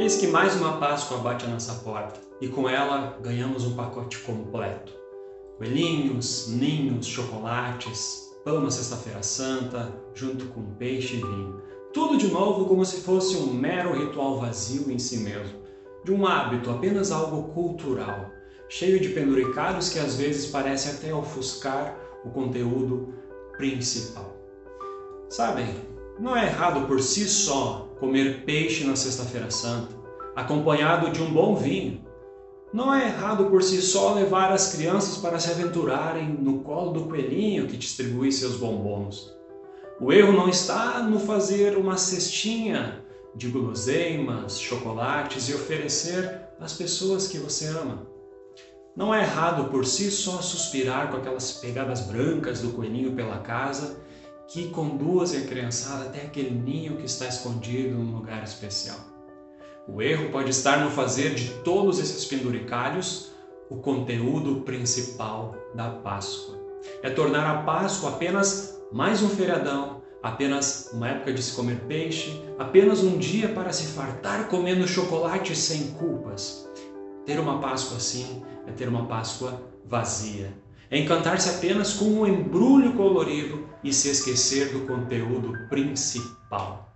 Eis que mais uma Páscoa bate a nossa porta e com ela ganhamos um pacote completo. Coelhinhos, ninhos, chocolates, pão na Sexta-feira Santa, junto com peixe e vinho. Tudo de novo como se fosse um mero ritual vazio em si mesmo, de um hábito, apenas algo cultural, cheio de penduricalhos que às vezes parece até ofuscar o conteúdo principal. Sabem, não é errado por si só comer peixe na Sexta-feira Santa, acompanhado de um bom vinho. Não é errado por si só levar as crianças para se aventurarem no colo do coelhinho que distribui seus bombons. O erro não está no fazer uma cestinha de guloseimas, chocolates e oferecer às pessoas que você ama. Não é errado por si só suspirar com aquelas pegadas brancas do coelhinho pela casa que conduzem a criançada até aquele ninho que está escondido num lugar especial. O erro pode estar no fazer de todos esses penduricalhos o conteúdo principal da Páscoa. É tornar a Páscoa apenas mais um feriadão, apenas uma época de se comer peixe, apenas um dia para se fartar comendo chocolate sem culpas. Ter uma Páscoa assim é ter uma Páscoa vazia, é encantar-se apenas com um embrulho colorido e se esquecer do conteúdo principal.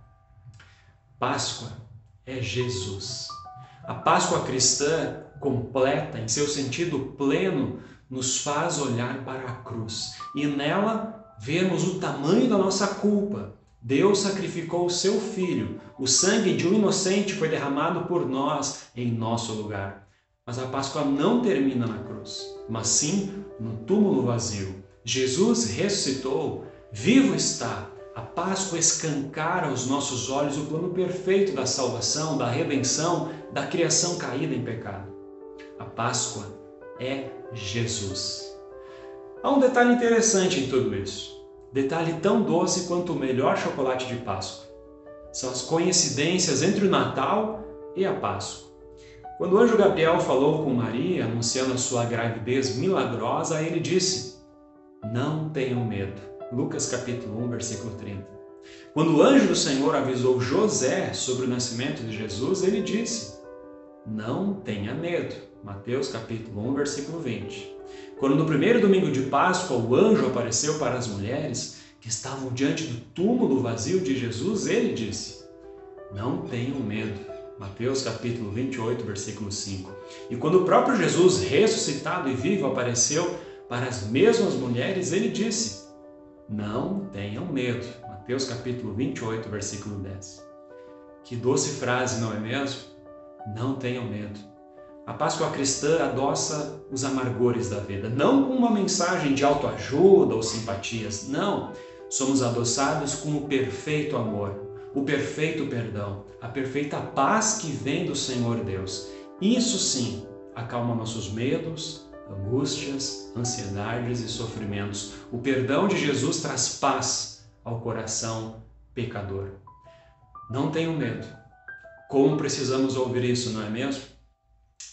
Páscoa é Jesus. A Páscoa cristã completa, em seu sentido pleno, nos faz olhar para a cruz e nela vemos o tamanho da nossa culpa. Deus sacrificou o seu filho, o sangue de um inocente foi derramado por nós em nosso lugar. Mas a Páscoa não termina na cruz, mas sim no túmulo vazio. Jesus ressuscitou, vivo está. A Páscoa escancara aos nossos olhos o plano perfeito da salvação, da redenção, da criação caída em pecado. A Páscoa é Jesus. Há um detalhe interessante em tudo isso. Detalhe tão doce quanto o melhor chocolate de Páscoa. São as coincidências entre o Natal e a Páscoa. Quando o anjo Gabriel falou com Maria, anunciando a sua gravidez milagrosa, ele disse: Não tenham medo. Lucas capítulo 1, versículo 30. Quando o anjo do Senhor avisou José sobre o nascimento de Jesus, ele disse: Não tenha medo. Mateus capítulo 1, versículo 20. Quando no primeiro domingo de Páscoa o anjo apareceu para as mulheres que estavam diante do túmulo vazio de Jesus, ele disse: Não tenham medo. Mateus capítulo 28, versículo 5. E quando o próprio Jesus, ressuscitado e vivo, apareceu para as mesmas mulheres, ele disse: Não tenham medo. Mateus capítulo 28, versículo 10. Que doce frase, não é mesmo? Não tenham medo. A Páscoa cristã adoça os amargores da vida, não com uma mensagem de autoajuda ou simpatias, não. Somos adoçados com o perfeito amor, o perfeito perdão, a perfeita paz que vem do Senhor Deus. Isso sim acalma nossos medos, angústias, ansiedades e sofrimentos. O perdão de Jesus traz paz ao coração pecador. Não tenham medo. Como precisamos ouvir isso, não é mesmo?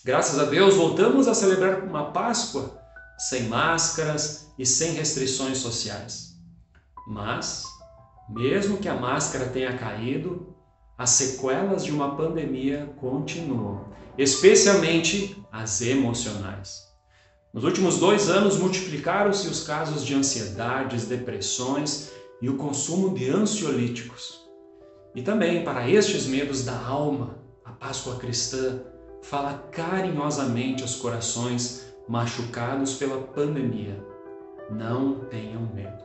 Graças a Deus, voltamos a celebrar uma Páscoa sem máscaras e sem restrições sociais. Mas mesmo que a máscara tenha caído, as sequelas de uma pandemia continuam, especialmente as emocionais. Nos últimos dois anos, multiplicaram-se os casos de ansiedades, depressões e o consumo de ansiolíticos. E também para estes medos da alma, a Páscoa cristã fala carinhosamente aos corações machucados pela pandemia. Não tenham medo.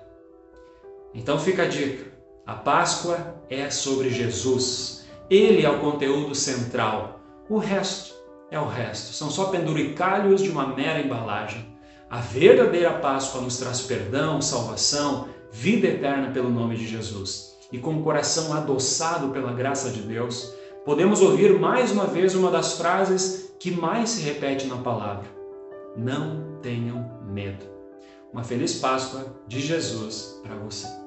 Então fica a dica. A Páscoa é sobre Jesus. Ele é o conteúdo central. O resto é o resto. São só penduricalhos de uma mera embalagem. A verdadeira Páscoa nos traz perdão, salvação, vida eterna pelo nome de Jesus. E com o coração adoçado pela graça de Deus, podemos ouvir mais uma vez uma das frases que mais se repete na palavra: Não tenham medo. Uma feliz Páscoa de Jesus para você.